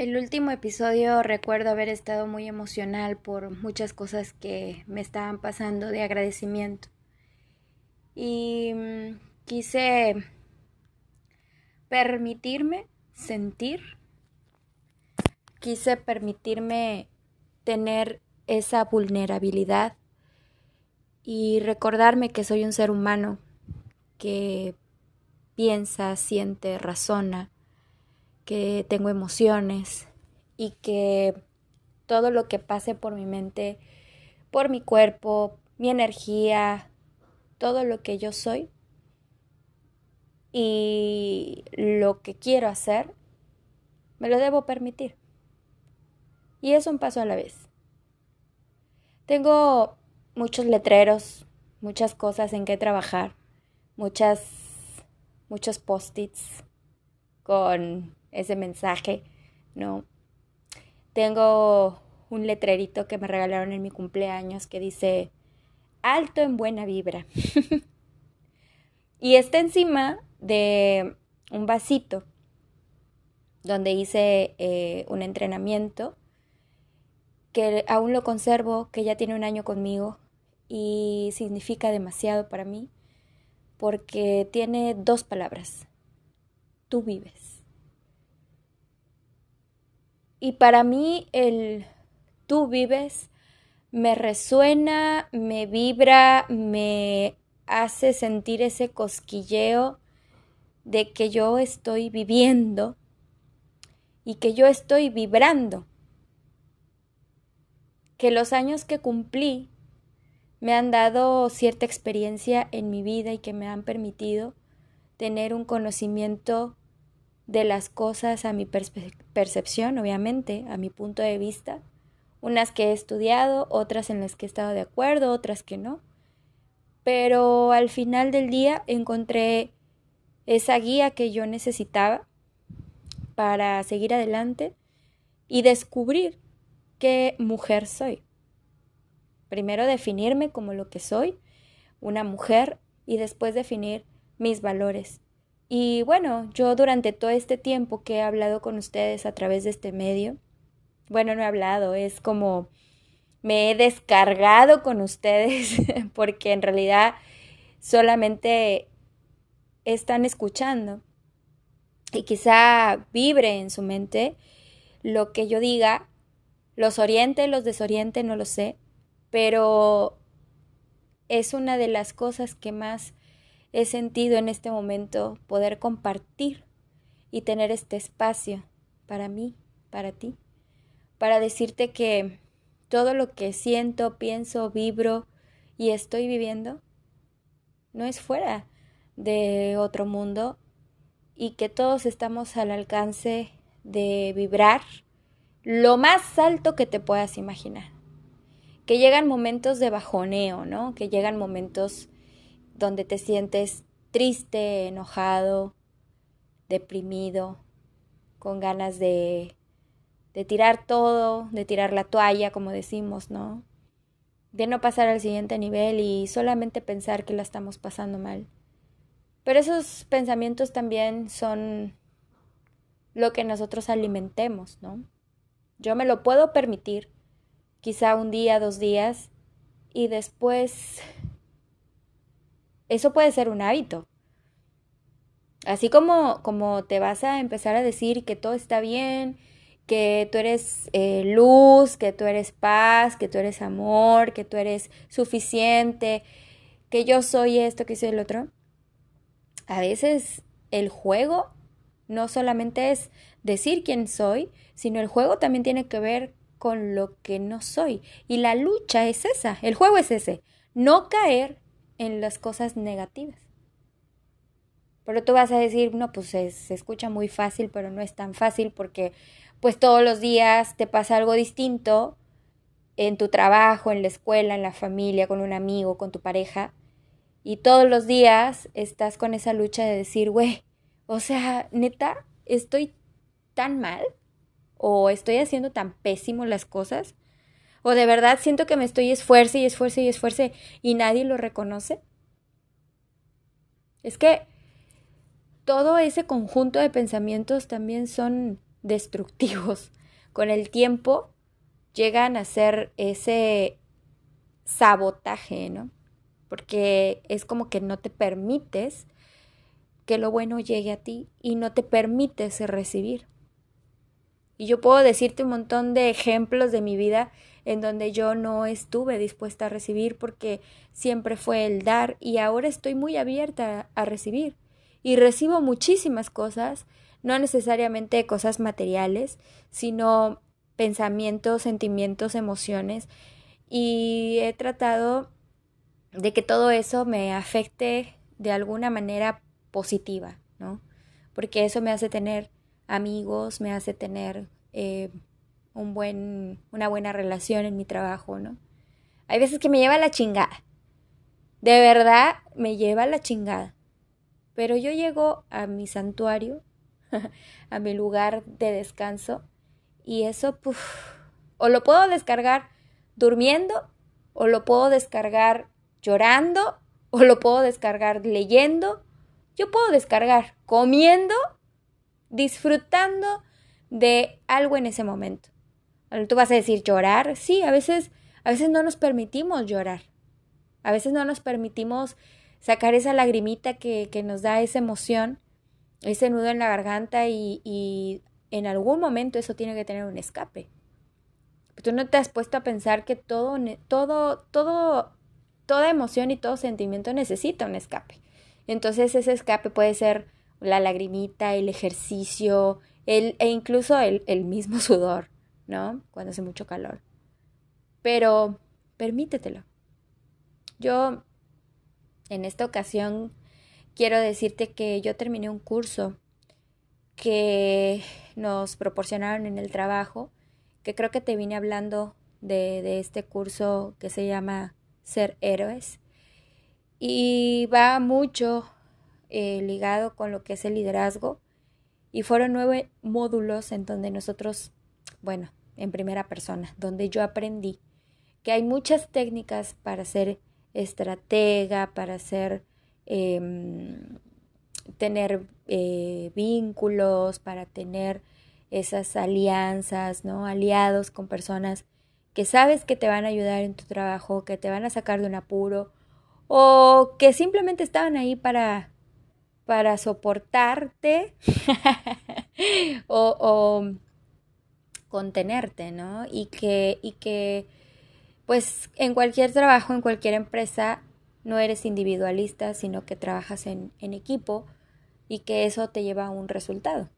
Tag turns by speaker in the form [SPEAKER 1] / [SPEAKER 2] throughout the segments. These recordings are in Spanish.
[SPEAKER 1] El último episodio recuerdo haber estado muy emocional por muchas cosas que me estaban pasando de agradecimiento. Y mm, quise permitirme sentir, quise permitirme tener esa vulnerabilidad y recordarme que soy un ser humano que piensa, siente, razona que tengo emociones y que todo lo que pase por mi mente, por mi cuerpo, mi energía, todo lo que yo soy y lo que quiero hacer, me lo debo permitir. Y es un paso a la vez. Tengo muchos letreros, muchas cosas en que trabajar, muchas muchos post-its con ese mensaje, ¿no? Tengo un letrerito que me regalaron en mi cumpleaños que dice alto en buena vibra. y está encima de un vasito donde hice eh, un entrenamiento que aún lo conservo, que ya tiene un año conmigo y significa demasiado para mí porque tiene dos palabras. Tú vives. Y para mí el tú vives me resuena, me vibra, me hace sentir ese cosquilleo de que yo estoy viviendo y que yo estoy vibrando. Que los años que cumplí me han dado cierta experiencia en mi vida y que me han permitido tener un conocimiento de las cosas a mi percepción, obviamente, a mi punto de vista. Unas que he estudiado, otras en las que he estado de acuerdo, otras que no. Pero al final del día encontré esa guía que yo necesitaba para seguir adelante y descubrir qué mujer soy. Primero definirme como lo que soy, una mujer, y después definir mis valores, y bueno, yo durante todo este tiempo que he hablado con ustedes a través de este medio, bueno, no he hablado, es como me he descargado con ustedes porque en realidad solamente están escuchando y quizá vibre en su mente lo que yo diga, los oriente, los desoriente, no lo sé, pero es una de las cosas que más he sentido en este momento poder compartir y tener este espacio para mí, para ti, para decirte que todo lo que siento, pienso, vibro y estoy viviendo no es fuera de otro mundo y que todos estamos al alcance de vibrar lo más alto que te puedas imaginar. Que llegan momentos de bajoneo, ¿no? Que llegan momentos donde te sientes triste, enojado, deprimido, con ganas de, de tirar todo, de tirar la toalla, como decimos, ¿no? De no pasar al siguiente nivel y solamente pensar que la estamos pasando mal. Pero esos pensamientos también son lo que nosotros alimentemos, ¿no? Yo me lo puedo permitir, quizá un día, dos días, y después eso puede ser un hábito. Así como, como te vas a empezar a decir que todo está bien, que tú eres eh, luz, que tú eres paz, que tú eres amor, que tú eres suficiente, que yo soy esto, que soy el otro. A veces el juego no solamente es decir quién soy, sino el juego también tiene que ver con lo que no soy. Y la lucha es esa, el juego es ese, no caer en las cosas negativas. Pero tú vas a decir, no, pues se, escucha muy fácil, pero no es tan fácil porque pues todos los días te pasa algo distinto en tu trabajo, en la escuela, en la familia, con un amigo, con tu pareja. Y todos los días estás con esa lucha de decir, güey, o sea, neta, estoy tan mal o estoy haciendo tan pésimo las cosas o de verdad siento que me estoy esfuerce y esfuerce y esfuerce y nadie lo reconoce. Es que todo ese conjunto de pensamientos también son destructivos. Con el tiempo llegan a ser ese sabotaje, ¿no? Porque es como que no te permites que lo bueno llegue a ti y no te permites recibir. Y yo puedo decirte un montón de ejemplos de mi vida en donde yo no estuve dispuesta a recibir porque siempre fue el dar y ahora estoy muy abierta a recibir. Y recibo muchísimas cosas, no necesariamente cosas materiales, sino pensamientos, sentimientos, emociones. Y he tratado de que todo eso me afecte de alguna manera positiva, ¿no? Porque eso me hace tener amigos, me hace tener eh, un buen, una buena relación en mi trabajo, ¿no? Hay veces que me lleva la chingada. De verdad me lleva la chingada. Pero yo llego a mi santuario, a mi lugar de descanso, y eso, o lo puedo descargar durmiendo, o lo puedo descargar llorando, o lo puedo descargar leyendo, yo puedo descargar comiendo, disfrutando de algo en ese momento. Tú vas a decir llorar, sí, a veces, a veces no nos permitimos llorar. A veces no nos permitimos sacar esa lagrimita que, que nos da esa emoción, ese nudo en la garganta y, y en algún momento eso tiene que tener un escape. tú no te has puesto a pensar que todo, todo, todo, toda emoción y todo sentimiento necesita un escape. Entonces ese escape puede ser la lagrimita, el ejercicio, el, e incluso el, el mismo sudor, ¿no? Cuando hace mucho calor. Pero permítetelo. Yo en esta ocasión quiero decirte que yo terminé un curso que nos proporcionaron en el trabajo, que creo que te vine hablando de, de este curso que se llama Ser Héroes y va mucho eh, ligado con lo que es el liderazgo. Y fueron nueve módulos en donde nosotros, bueno, en primera persona, donde yo aprendí que hay muchas técnicas para ser estratega, para ser, em, tener eh, vínculos, para tener esas alianzas, ¿no? Aliados con personas que sabes que te van a ayudar en tu trabajo, que te van a sacar de un apuro o que simplemente estaban ahí para, para soportarte o, o, contenerte, ¿no? Y que, y que, pues en cualquier trabajo, en cualquier empresa, no eres individualista, sino que trabajas en, en equipo y que eso te lleva a un resultado.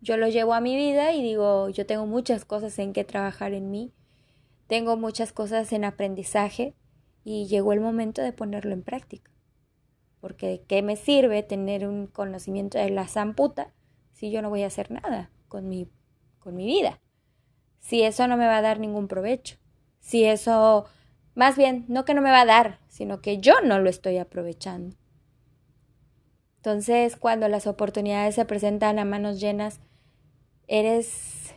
[SPEAKER 1] Yo lo llevo a mi vida y digo, yo tengo muchas cosas en que trabajar en mí, tengo muchas cosas en aprendizaje, y llegó el momento de ponerlo en práctica. Porque ¿de qué me sirve tener un conocimiento de la zamputa si yo no voy a hacer nada con mi, con mi vida? Si eso no me va a dar ningún provecho. Si eso, más bien, no que no me va a dar, sino que yo no lo estoy aprovechando. Entonces, cuando las oportunidades se presentan a manos llenas, eres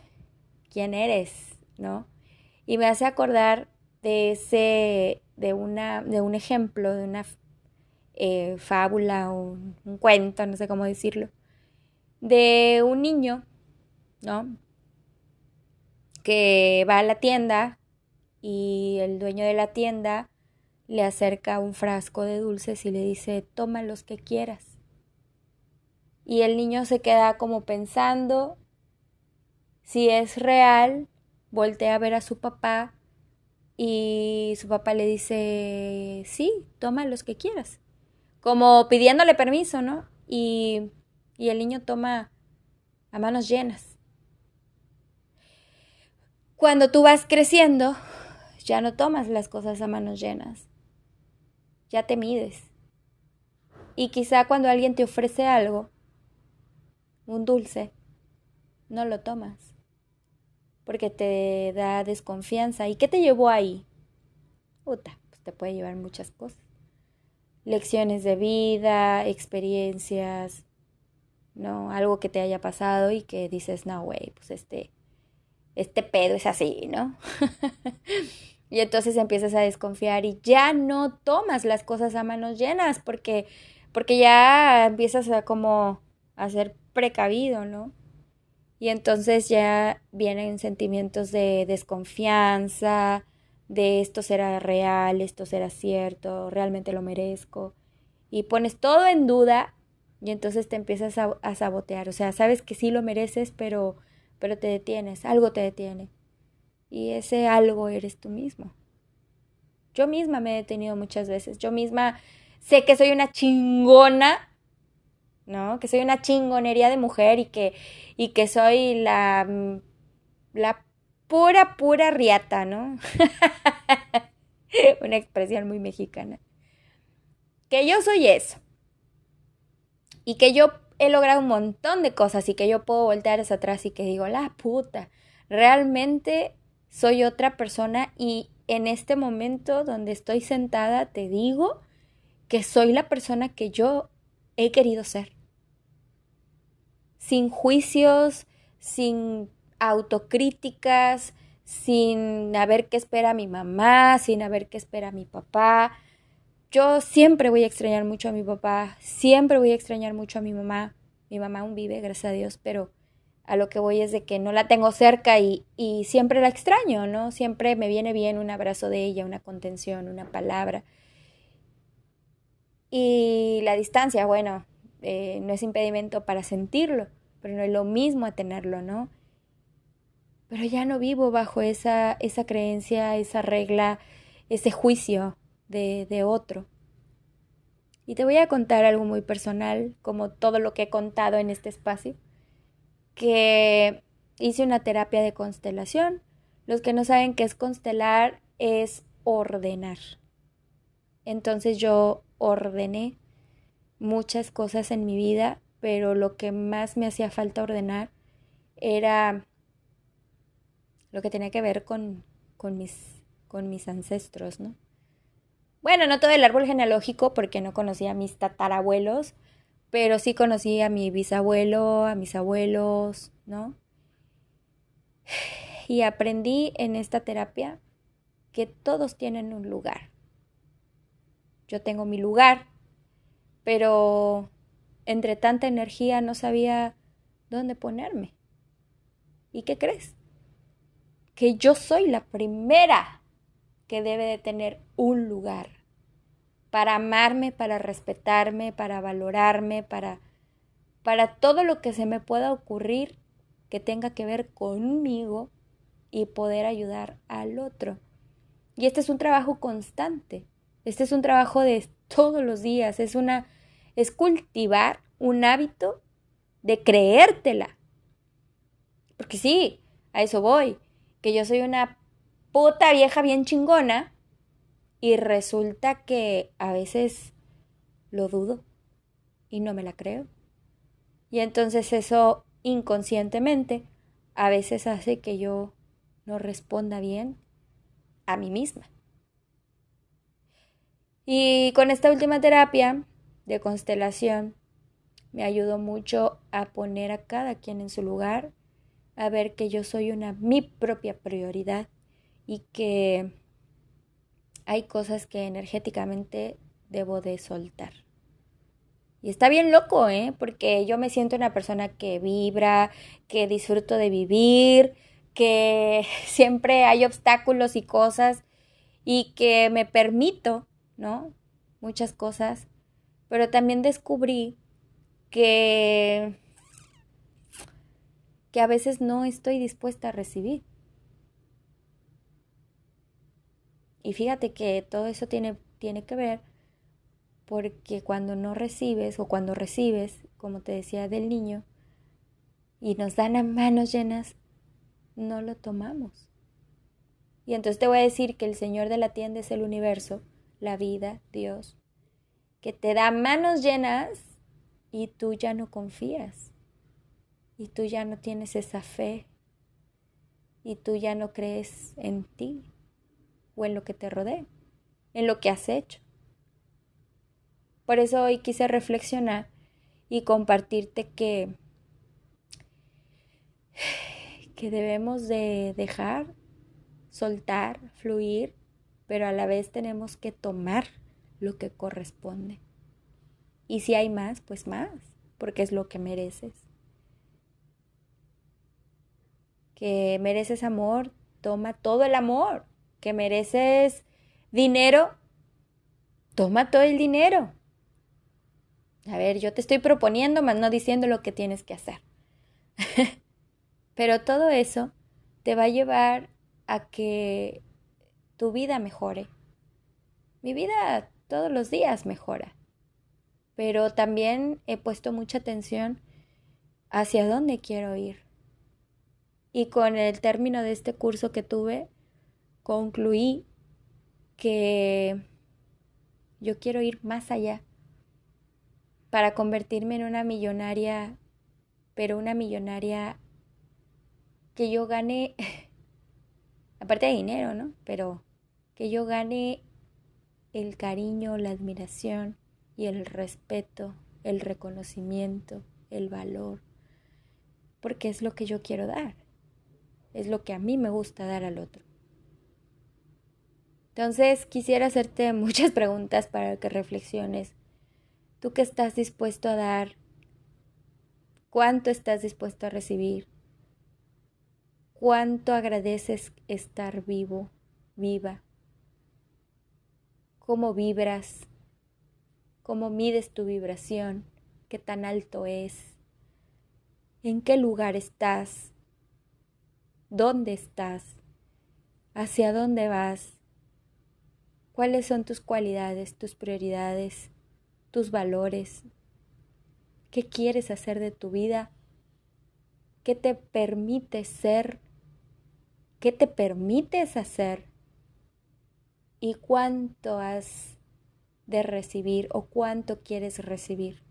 [SPEAKER 1] quien eres, ¿no? Y me hace acordar de ese de, una, de un ejemplo, de una eh, fábula o un, cuento, no sé cómo decirlo, de un niño, ¿no? Que va a la tienda y el dueño de la tienda le acerca un frasco de dulces y le dice, toma los que quieras. Y el niño se queda como pensando si es real, voltea a ver a su papá y su papá le dice, sí, toma los que quieras. Como pidiéndole permiso, ¿no? Y, y el niño toma a manos llenas. Cuando tú vas creciendo, ya no tomas las cosas a manos llenas. Ya te mides. Y quizá cuando alguien te ofrece algo, un dulce, no lo tomas porque te da desconfianza. ¿Y qué te llevó ahí? Puta, pues te puede llevar muchas cosas. Lecciones de vida, experiencias, ¿no? Algo que te haya pasado y que dices, no, güey, pues este, este pedo es así, ¿no? y entonces empiezas a desconfiar y ya no tomas las cosas a manos llenas porque, porque ya empiezas a como a ser precavido, ¿no? Y entonces ya vienen sentimientos de desconfianza, de esto será real, esto será cierto, realmente lo merezco. Y pones todo en duda y entonces te empiezas a, sabotear. O sea, sabes que sí lo mereces, pero, pero te detienes, algo te detiene. Y ese algo eres tú mismo. Yo misma me he detenido muchas veces. Yo misma sé que soy una chingona, ¿no? Que soy una chingonería de mujer y que, y que soy la, la pura, pura riata, ¿no? Una expresión muy mexicana. Que yo soy eso. Y que yo he logrado un montón de cosas y que yo puedo voltear hacia atrás y que digo, la puta, realmente soy otra persona y en este momento donde estoy sentada te digo que soy la persona que yo he querido ser. Sin juicios, sin autocríticas, sin ver qué espera mi mamá, sin ver qué espera mi papá. Yo siempre voy a extrañar mucho a mi papá, siempre voy a extrañar mucho a mi mamá. Mi mamá aún vive, gracias a Dios, pero a lo que voy es de que no la tengo cerca y, y siempre la extraño, ¿no? Siempre me viene bien un abrazo de ella, una contención, una palabra. Y la distancia, bueno, eh, no es impedimento para sentirlo, pero no es lo mismo a tenerlo, ¿no? pero ya no vivo bajo esa, esa creencia, esa regla, ese juicio de, otro. Y te voy a contar algo muy personal, como todo lo que he contado en este espacio, que hice una terapia de constelación. Los que no saben qué es constelar es ordenar. Entonces yo ordené muchas cosas en mi vida, pero lo que más me hacía falta ordenar era lo que tenía que ver con, con, mis, con mis ancestros, ¿no? Bueno, no todo el árbol genealógico porque no conocía a mis tatarabuelos, pero sí conocí a mi bisabuelo, a mis abuelos, ¿no? Y aprendí en esta terapia que todos tienen un lugar. Yo tengo mi lugar, pero entre tanta energía no sabía dónde ponerme. ¿Y qué crees? que yo soy la primera que debe de tener un lugar para amarme, para respetarme, para valorarme, para, para todo lo que se me pueda ocurrir que tenga que ver conmigo y poder ayudar al otro. Y este es un trabajo constante. Este es un trabajo de todos los días, es una es cultivar un hábito de creértela. Porque sí, a eso voy que yo soy una puta vieja bien chingona y resulta que a veces lo dudo y no me la creo. Y entonces eso inconscientemente a veces hace que yo no responda bien a mí misma. Y con esta última terapia de constelación me ayudó mucho a poner a cada quien en su lugar a ver que yo soy una mi propia prioridad y que hay cosas que energéticamente debo de soltar. Y está bien loco, ¿eh? Porque yo me siento una persona que vibra, que disfruto de vivir, que siempre hay obstáculos y cosas y que me permito, ¿no? Muchas cosas. Pero también descubrí que que a veces no estoy dispuesta a recibir. Y fíjate que todo eso tiene, tiene que ver porque cuando no recibes o cuando recibes, como te decía del niño, y nos dan a manos llenas, no lo tomamos. Y entonces te voy a decir que el Señor de la tienda es el universo, la vida, Dios, que te da manos llenas y tú ya no confías. Y tú ya no tienes esa fe. Y tú ya no crees en ti o en lo que te rodea, en lo que has hecho. Por eso hoy quise reflexionar y compartirte que que debemos de dejar, soltar, fluir, pero a la vez tenemos que tomar lo que corresponde. Y si hay más, pues más, porque es lo que mereces. que mereces amor, toma todo el amor, que mereces dinero, toma todo el dinero. A ver, yo te estoy proponiendo, más no diciendo lo que tienes que hacer. Pero todo eso te va a llevar a que tu vida mejore. Mi vida todos los días mejora. Pero también he puesto mucha atención hacia dónde quiero ir. Y con el término de este curso que tuve, concluí que yo quiero ir más allá para convertirme en una millonaria, pero una millonaria que yo gane, aparte de dinero, ¿no? Pero que yo gane el cariño, la admiración y el respeto, el reconocimiento, el valor, porque es lo que yo quiero dar, es lo que a mí me gusta dar al otro. Entonces quisiera hacerte muchas preguntas para que reflexiones. ¿Tú qué estás dispuesto a dar? ¿Cuánto estás dispuesto a recibir? ¿Cuánto agradeces estar vivo, viva? ¿Cómo vibras? ¿Cómo mides tu vibración? ¿Qué tan alto es? ¿En qué lugar estás? ¿Dónde estás? ¿Hacia dónde vas? Cuáles son tus cualidades, tus prioridades, tus valores, qué quieres hacer de tu vida, qué te permite ser, qué te permites hacer y cuánto has de recibir o cuánto quieres recibir.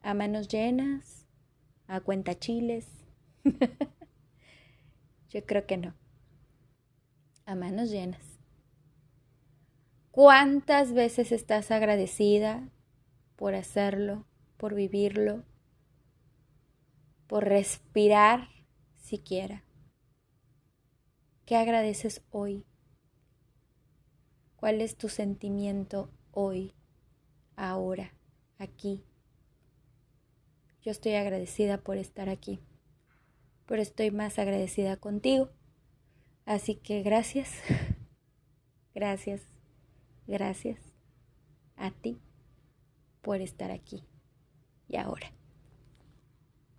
[SPEAKER 1] A manos llenas, a cuenta chiles. Yo creo que no. A manos llenas. ¿Cuántas veces estás agradecida por hacerlo, por vivirlo, por respirar siquiera? ¿Qué agradeces hoy? ¿Cuál es tu sentimiento hoy, ahora, aquí? Yo estoy agradecida por estar aquí, pero estoy más agradecida contigo. Así que gracias, gracias Gracias a ti por estar aquí y ahora.